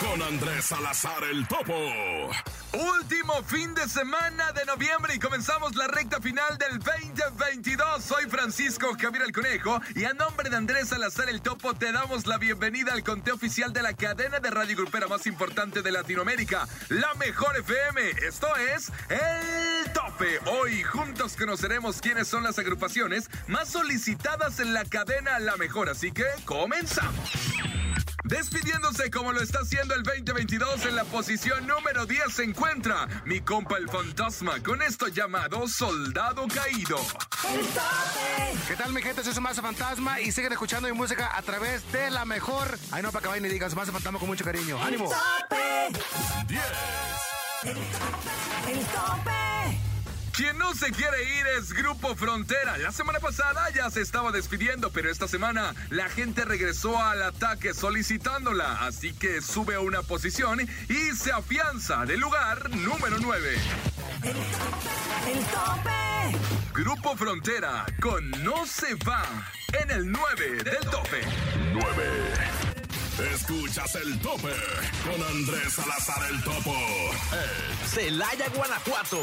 Con Andrés Salazar el Topo. Último fin de semana de noviembre y comenzamos la recta final del 2022. Soy Francisco Javier el Conejo y a nombre de Andrés Salazar el Topo te damos la bienvenida al conteo oficial de la cadena de radio grupera más importante de Latinoamérica, la Mejor FM. Esto es El Tope. Hoy juntos conoceremos quiénes son las agrupaciones más solicitadas en la cadena La Mejor, así que comenzamos. Despidiéndose como lo está haciendo el 2022 en la posición número 10 se encuentra mi compa el fantasma con esto llamado Soldado Caído. ¿Qué tal mi gente? Soy su Mazo Fantasma y siguen escuchando mi música a través de la mejor. Ay no, para que vayan y digan su Mazo Fantasma con mucho cariño. ¡Ánimo! 10. El tope. Quien no se quiere ir es Grupo Frontera. La semana pasada ya se estaba despidiendo, pero esta semana la gente regresó al ataque solicitándola. Así que sube a una posición y se afianza del lugar número 9. El tope. Grupo Frontera con No se va en el 9 del tope. 9. Escuchas el tope con Andrés Salazar el Topo. Celaya, Guanajuato.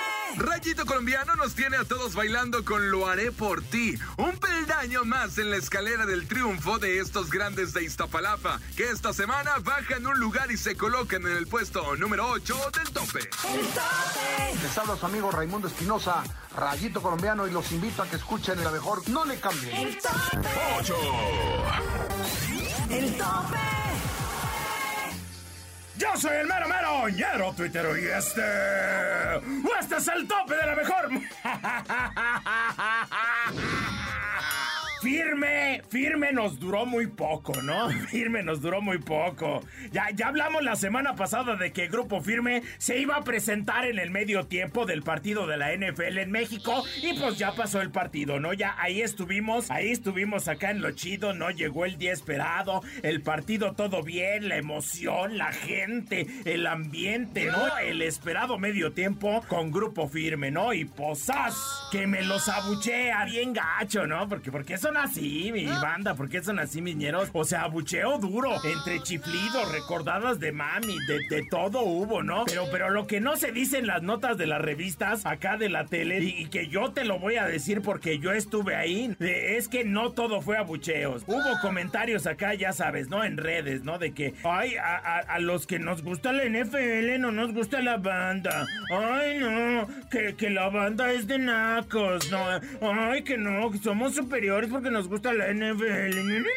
Rayito colombiano nos tiene a todos bailando con Lo haré por ti. Un peldaño más en la escalera del triunfo de estos grandes de Iztapalapa, que esta semana bajan un lugar y se colocan en el puesto número 8 del tope. El tope. Les habla su amigo Raimundo Espinosa, Rayito Colombiano, y los invito a que escuchen la mejor. No le cambien. El tope. 8. El tope. Soy el mero mero ñero tuitero y este. Este es el tope de la mejor. Firme, firme nos duró muy poco, ¿no? Firme nos duró muy poco. Ya, ya hablamos la semana pasada de que Grupo Firme se iba a presentar en el medio tiempo del partido de la NFL en México y pues ya pasó el partido, ¿no? Ya ahí estuvimos, ahí estuvimos acá en lo chido, ¿no? Llegó el día esperado, el partido todo bien, la emoción, la gente, el ambiente, ¿no? El esperado medio tiempo con Grupo Firme, ¿no? Y posas, que me los abuchea bien gacho, ¿no? Porque, porque son así, mi banda, porque son así, miñeros. O sea, abucheo duro, entre chiflidos, recordadas de mami, de, de todo hubo, ¿no? Pero, pero lo que no se dice en las notas de las revistas acá de la tele, y, y que yo te lo voy a decir porque yo estuve ahí, es que no todo fue abucheos. Hubo comentarios acá, ya sabes, ¿no? En redes, ¿no? De que, ay, a, a- a los que nos gusta la NFL no nos gusta la banda. Ay, no, que, que la banda es de nacos, no. Ay, que no, que somos superiores porque nos gusta la NFL.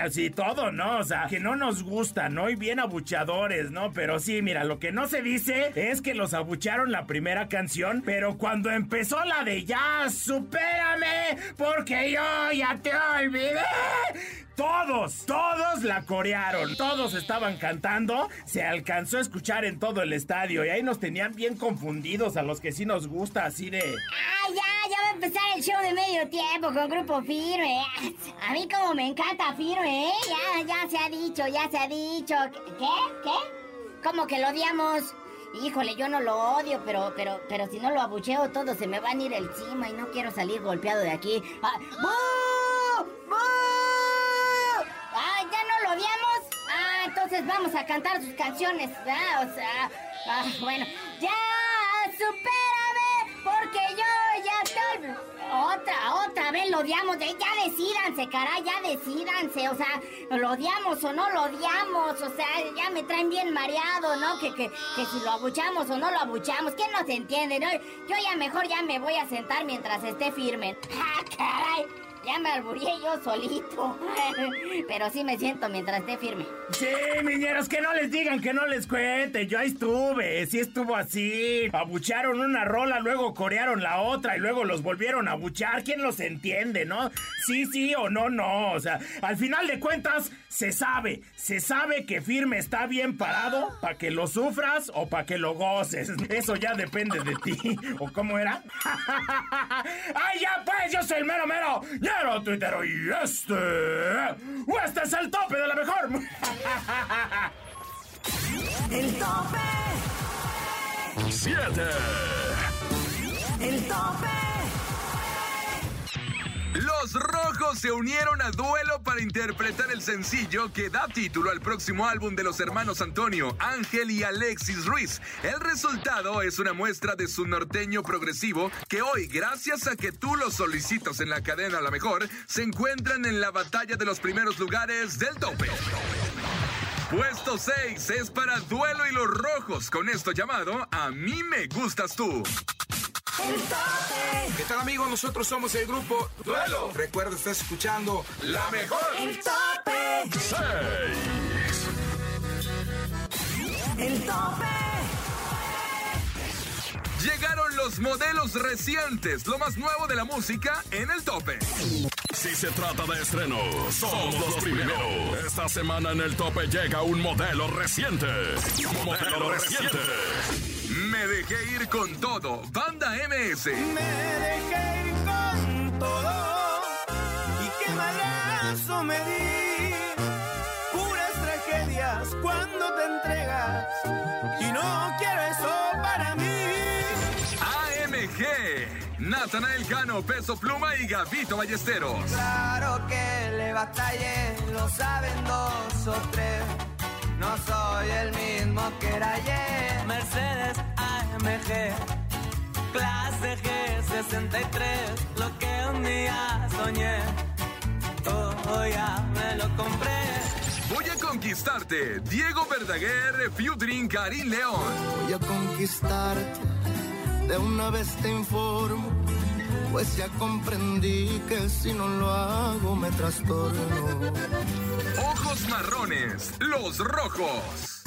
Así todo, ¿no? O sea, que no nos gusta, ¿no? Y bien abucheadores, ¿no? Pero sí, mira, lo que no se dice es que los abuchearon la primera canción, pero cuando empezó la de ya, supérame, porque yo ya te olvidé. Todos, todos la corearon, todos estaban cantando, se alcanzó a escuchar en todo el estadio y ahí nos tenían bien confundidos a los que sí nos gusta así de... ¡Ay, ya! Ya empezar el show de medio tiempo con Grupo Firme. A mí como me encanta Firme, ¿eh? Ya, ya se ha dicho, ya se ha dicho. ¿Qué? ¿Qué? ¿Cómo que lo odiamos? Híjole, yo no lo odio, pero, pero, pero si no lo abucheo, todos se me van a ir encima y no quiero salir golpeado de aquí. Ah, ¡Bú! ¡Bú! ¡Ah, ya no lo odiamos! Ah, entonces vamos a cantar sus canciones. O sea, ah, bueno. ¡Ya! ¡Supérame! Porque yo. Otra, otra vez lo odiamos. Ya decídanse, caray, ya decídanse. O sea, lo odiamos o no lo odiamos. O sea, ya me traen bien mareado, ¿no? Que, que, que si lo abuchamos o no lo abuchamos. ¿Quién no se entiende? No? Yo ya mejor ya me voy a sentar mientras esté firme. ¡Ah, caray! Ya me alburié yo solito. Pero sí me siento mientras esté firme. Sí, miñeros, que no les digan, que no les cuenten. Yo ahí estuve, sí estuvo así. Abucharon una rola, luego corearon la otra y luego los volvieron a abuchar. ¿Quién los entiende, no? Sí, sí o no, no. O sea, al final de cuentas, se sabe. Se sabe que firme está bien parado para que lo sufras o para que lo goces. Eso ya depende de ti. ¿O cómo era? ¡Ay, ya pues! Yo soy el mero mero. Ñero tuitero y este. Este es el tope de la mejor. El tope, 7. el tope, Los rojos se unieron a duelo para interpretar el sencillo que da título al próximo álbum de los hermanos Antonio, Ángel y Alexis Ruiz. El resultado es una muestra de su norteño progresivo que hoy, gracias a que tú lo solicitas en la cadena la mejor, se encuentran en la batalla de los primeros lugares del tope. Puesto 6 es para Duelo y los Rojos, con esto llamado A mí me gustas tú. ¿Qué tal amigos? Nosotros somos el grupo Duelo. Recuerda, estás escuchando La mejor. el tope, 6. el tope, Llegaron los modelos recientes, lo más nuevo de la música en el tope. Si se trata de estrenos, somos los primeros. Esta semana en el tope llega un modelo reciente. Modelo reciente. Me dejé ir con todo. Banda MS. Me dejé ir con todo y qué malazo me di. Puras tragedias cuando te entregas y no quiero eso para mí. AMG. Natanael Cano, Peso Pluma y Gavito Ballesteros. Claro que le batallé, lo saben dos o tres. No soy el mismo que era ayer. Mercedes Clase G63, lo que un día soñé. Oh, ya me lo compré. Voy a conquistarte. Diego Verdaguer, featuring Karim León. Voy a conquistarte, de una vez te informo, pues ya comprendí que si no lo hago me trastorno. Ojos marrones, los rojos.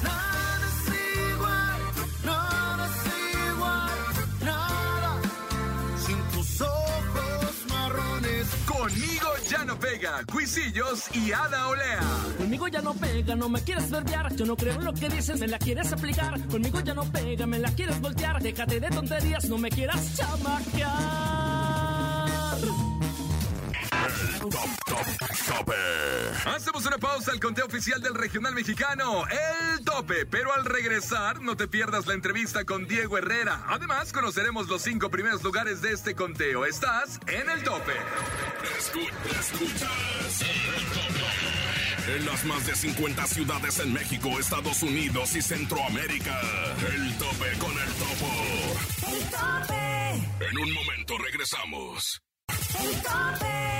Conmigo ya no pega. Cuisillos y Ada Olea. Conmigo ya no pega, no me quieres verdear. Yo no creo en lo que dices, me la quieres aplicar. Conmigo ya no pega, me la quieres voltear. Déjate de tonterías, no me quieras chamaquear. Top, top, tope. Hacemos una pausa al conteo oficial del regional mexicano, el tope. Pero al regresar, no te pierdas la entrevista con Diego Herrera. Además, conoceremos los cinco primeros lugares de este conteo. Estás en el tope. Escucha, escuchas el tope. En las más de 50 ciudades en México, Estados Unidos y Centroamérica. El tope con el topo. el tope, En un momento regresamos.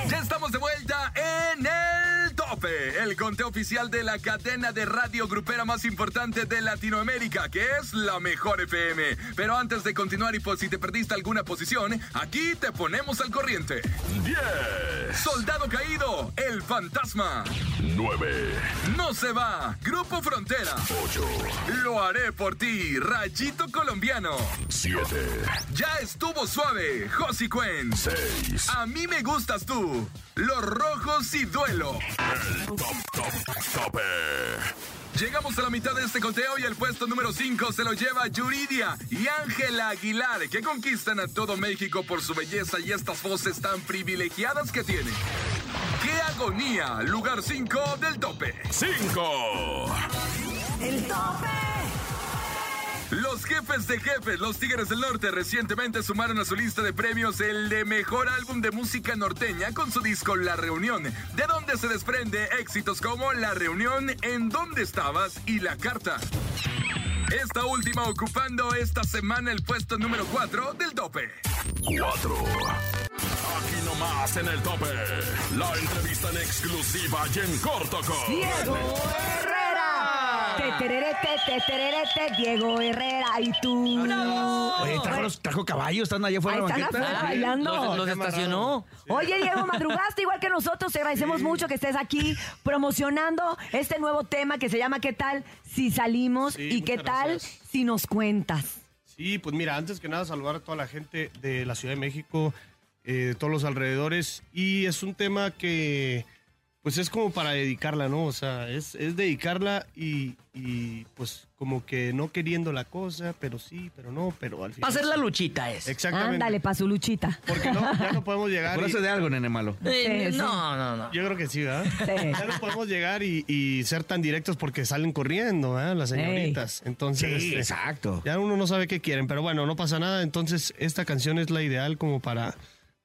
Ya estamos de vuelta en el tope, el conteo oficial de la cadena de radio grupera más importante de Latinoamérica, que es la mejor FM. Pero antes de continuar y por si te perdiste alguna posición, aquí te ponemos al corriente. 10, Soldado caído, el fantasma. 9, No se va, Grupo Frontera. 8, Lo haré por ti, Rayito Colombiano. 7, Ya estuvo suave, Josie Cuen. 6. A mí me gustas tú, Los Rojos y Duelo. El top, top, tope. Llegamos a la mitad de este conteo y el puesto número 5 se lo lleva Yuridia y Ángela Aguilar, que conquistan a todo México por su belleza y estas voces tan privilegiadas que tienen. ¡Qué agonía! Lugar 5 del tope. 5, el tope, Los jefes de jefes, los Tigres del Norte, recientemente sumaron a su lista de premios el de mejor álbum de música norteña con su disco La Reunión, de donde se desprende éxitos como La Reunión, En Dónde Estabas y La Carta. Esta última ocupando esta semana el puesto número 4 del tope. 4. más en el tope. La entrevista en exclusiva y en corto con Diego Herrera. Te, tereré, te, te, tereré, te, Diego Herrera. ¿Y tú? Oye, trajo, los- trajo caballos, están allá afuera Ahí de la están banqueta. afuera bailando. Los, los estacionó. Oye, Diego, madrugaste igual que nosotros. Te agradecemos mucho que estés aquí promocionando este nuevo tema que se llama ¿Qué tal si salimos? Sí, y qué muchas tal gracias. si nos cuentas. Sí, pues mira, antes que nada saludar a toda la gente de la Ciudad de México, eh, de todos los alrededores. Y es un tema que, pues es como para dedicarla, ¿no? O sea, es, es dedicarla y, y, pues como que no queriendo la cosa, pero sí, pero no, pero al final. Va a ser la luchita es. Exactamente. Ándale, pa' su luchita. Porque no, ya no podemos llegar. Acuérdate y- de algo, nene malo. Eh, Sí, sí. no, no, no. Yo creo que sí, ¿verdad? Sí. Ya no podemos llegar y, y ser tan directos porque salen corriendo, ¿verdad? Las señoritas. Entonces, Sí, este, exacto. ya uno no sabe qué quieren, pero bueno, no pasa nada. Entonces, esta canción es la ideal como para,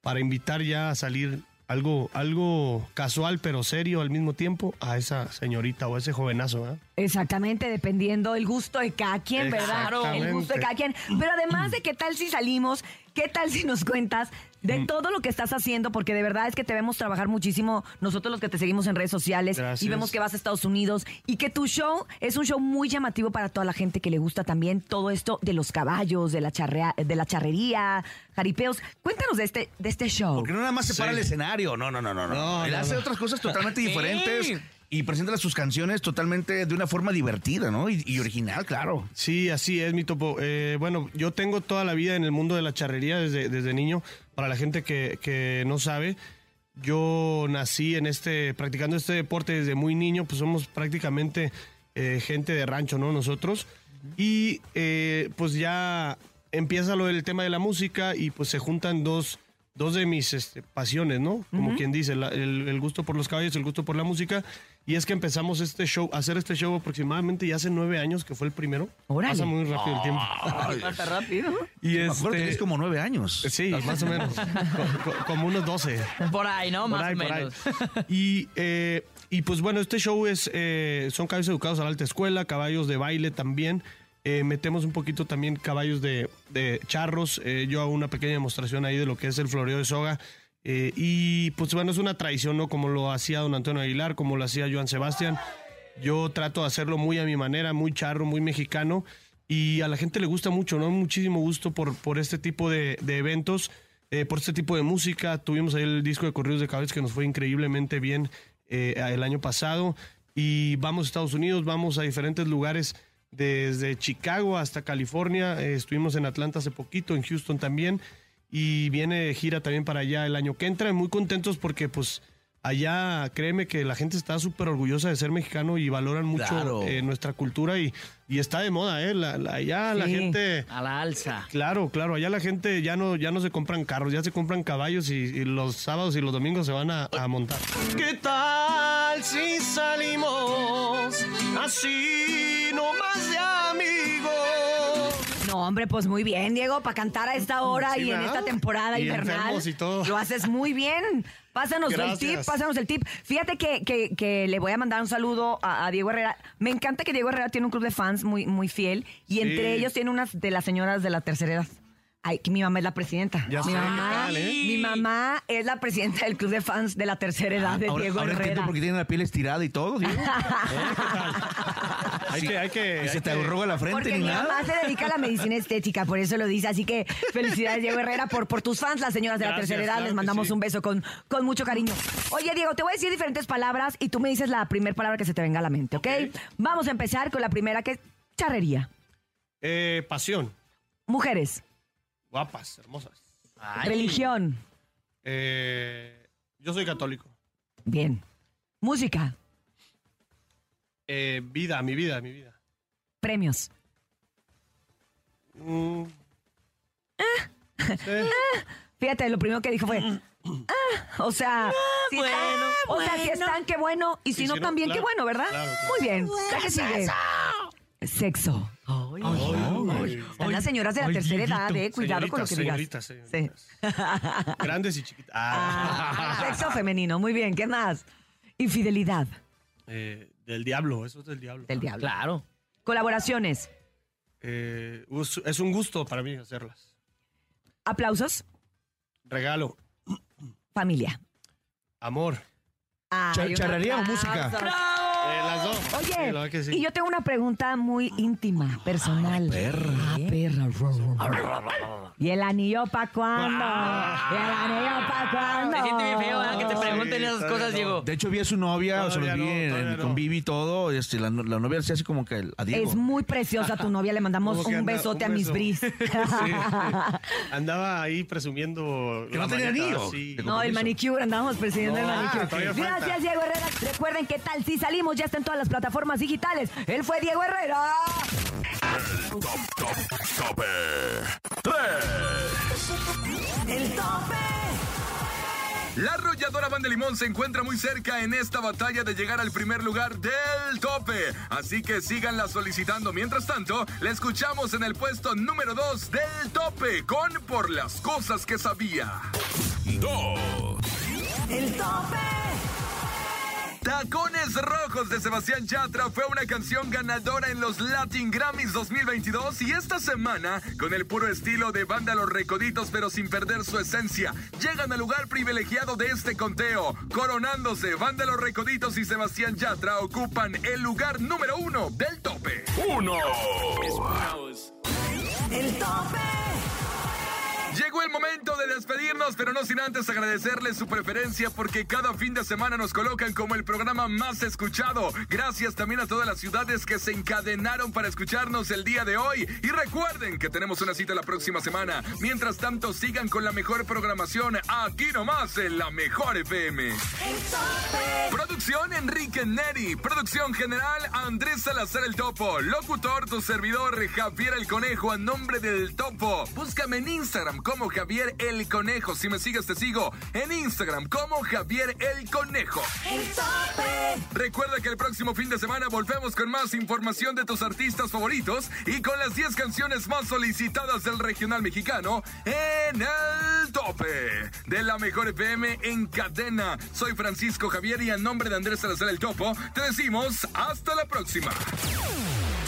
para invitar ya a salir algo, algo casual pero serio al mismo tiempo a esa señorita o a ese jovenazo, ¿verdad? Exactamente, dependiendo del gusto de cada quien, ¿verdad? El gusto de cada quien. Pero además de qué tal si salimos, qué tal si nos cuentas de Mm. todo lo que estás haciendo, porque de verdad es que te vemos trabajar muchísimo, nosotros los que te seguimos en redes sociales, Gracias. y vemos que vas a Estados Unidos, y que tu show es un show muy llamativo para toda la gente que le gusta también todo esto de los caballos, de la, charrea- de la charrería, jaripeos. Cuéntanos de este, de este show. Porque no nada más se para Sí. el escenario. No, no, no, no. no. No, Él no, hace no. otras cosas totalmente diferentes Sí. Y presenta sus canciones totalmente de una forma divertida, ¿no? Y, y original, claro. Sí, así es, mi topo. Eh, bueno, yo tengo toda la vida en el mundo de la charrería desde, desde niño. Para la gente que, que no sabe, yo nací en este, practicando este deporte desde muy niño, pues somos prácticamente eh, gente de rancho, ¿no? Nosotros. Y eh, pues ya empieza lo del tema de la música y pues se juntan dos, dos de mis este, pasiones, ¿no? Como quien dice, la- el, el gusto por los caballos, el gusto por la música. Y es que empezamos este show, a hacer este show aproximadamente ya hace nueve años, que fue el primero. Órale. Pasa muy rápido el tiempo. Pasa rápido. y Me que este, tienes como nueve años. Sí, más o menos. Co- co- como unos 12. Por ahí, ¿no? Por Más ahí, o por ahí. menos. Y, eh, y pues bueno, este show es, eh, son caballos educados a la alta escuela, caballos de baile también. Eh, metemos un poquito también caballos de, de charros. Eh, yo hago una pequeña demostración ahí de lo que es el floreo de soga. Eh, y pues bueno, es una tradición, ¿no? Como lo hacía don Antonio Aguilar, como lo hacía Joan Sebastián. Yo trato de hacerlo muy a mi manera, muy charro, muy mexicano. Y a la gente le gusta mucho, ¿no? Muchísimo gusto por, por este tipo de, de eventos, eh, por este tipo de música. Tuvimos ahí el disco de Corridos de Caballos que nos fue increíblemente bien eh, el año pasado. Y vamos a Estados Unidos, vamos a diferentes lugares, desde Chicago hasta California. Estuvimos en Atlanta hace poquito, en Houston también. Y viene gira también para allá el año que entra. Muy contentos porque pues allá créeme que la gente está súper orgullosa de ser mexicano y valoran mucho Claro. eh, nuestra cultura y, y está de moda, ¿eh? La- la- allá la gente... A la alza. Claro, claro, allá la gente ya no, ya no se compran carros, ya se compran caballos y, y los sábados y los domingos se van a, a montar. ¿Qué tal si salimos así nomás de amigos? No, hombre, pues muy bien, Diego, para cantar a esta hora Sí, y en ¿verdad? esta temporada Y invernal. y todo. Lo haces muy bien. Pásanos el tip, pásanos el tip. Fíjate que, que- que le voy a mandar un saludo a, a Diego Herrera. Me encanta que Diego Herrera tiene un club de fans muy, muy fiel y Sí. entre ellos tiene unas de las señoras de la tercera edad. Ay, que mi mamá es la presidenta. Ya mi, sé, mamá, ¿qué tal, eh? mi mamá es la presidenta del club de fans de la tercera edad de ahora, Diego ahora Herrera. por qué tiene la piel estirada y todo, Diego. Hay que, hay que, Y se te arruga la frente Porque ni mi nada. mamá se dedica a la medicina estética, por eso lo dice. Así que felicidades, Diego Herrera, por, por tus fans, las señoras de la Gracias, tercera edad. claro Les que mandamos sí. un beso con, con mucho cariño. Oye, Diego, te voy a decir diferentes palabras y tú me dices la primera palabra que se te venga a la mente, ¿ok? Vamos a empezar con la primera que es charrería. Eh, pasión, Mujeres, guapas, hermosas. religión, Eh, yo soy católico. bien. Música, Eh, vida, mi vida, mi vida. premios, Mm. Sí. Fíjate, lo primero que dijo fue. "Ah", o sea, si bueno, están, o sea, si están, qué bueno. Y si Y no, si no, también, qué bueno, ¿verdad? claro, claro. Muy bien. ¿Ya que sigue? Sexo. Están las señoras de la Ay, tercera edad, eh. Cuidado con lo que digas. Señoritas, señoritas, Grandes y chiquitas. Ah, Ah. sexo femenino. Muy bien. ¿Qué más? Infidelidad Eh, del diablo, eso es del diablo. del diablo. Claro. Colaboraciones. Eh, es un gusto para mí hacerlas. Aplausos. Regalo. familia? Amor. Un charrería o música? Eh, las dos. Sí, Oye, sí. y yo tengo una pregunta muy íntima, personal. perra. Ah, perra. ¿Y el anillo pa' cuándo? ¿Y el anillo pa' cuándo? Se siente bien feo, ¿verdad? Que te pregunten esas cosas, Diego. De hecho, vi a su novia, o se los vi no, en- todavía con. Vivi y todo. Este, la, la novia hacía así como que el- a Diego. Es muy preciosa tu novia, le mandamos Como que un anda- besote un a mis beso. bris. Sí. Andaba ahí presumiendo. Que no tenía manita, anillo. sí. De No, el compromiso. manicure, andábamos presidiendo el No, manicure. todavía falta. Gracias, Diego Herrera. Recuerden que tal si salimos, ya está en todas las plataformas digitales. Él fue Diego Herrera. Top, top, tope. 3. El tope. La arrolladora Van de Limón se encuentra muy cerca en esta batalla de llegar al primer lugar del tope. Así que síganla solicitando. Mientras tanto, la escuchamos en el puesto número 2 del tope con Por las cosas que sabía. 2. El tope. Tacones Rojos de Sebastián Yatra fue una canción ganadora en los Latin Grammys 2022 y esta semana, con el puro estilo de banda Los Recoditos pero sin perder su esencia, llegan al lugar privilegiado de este conteo. Coronándose, banda Los Recoditos y Sebastián Yatra ocupan el lugar número uno del tope. 1. El tope. Llegó el momento de despedirnos, pero no sin antes agradecerles su preferencia porque cada fin de semana nos colocan como el programa más escuchado. Gracias también a todas las ciudades que se encadenaron para escucharnos el día de hoy. Y recuerden que tenemos una cita la próxima semana. Mientras tanto, sigan con la mejor programación aquí nomás en la Mejor FM. Producción Enrique Neri. Producción general Andrés Salazar el Topo. Locutor tu servidor Javier el Conejo a nombre del Topo. Búscame en Instagram como Javier el Conejo. Si me sigues te sigo en Instagram como Javier el Conejo. El tope. Recuerda que el próximo fin de semana volvemos con más información de tus artistas favoritos y con las 10 canciones más solicitadas del regional mexicano en el tope de la mejor FM en cadena. Soy Francisco Javier y a nombre de Andrés Salazar el Topo te decimos hasta la próxima.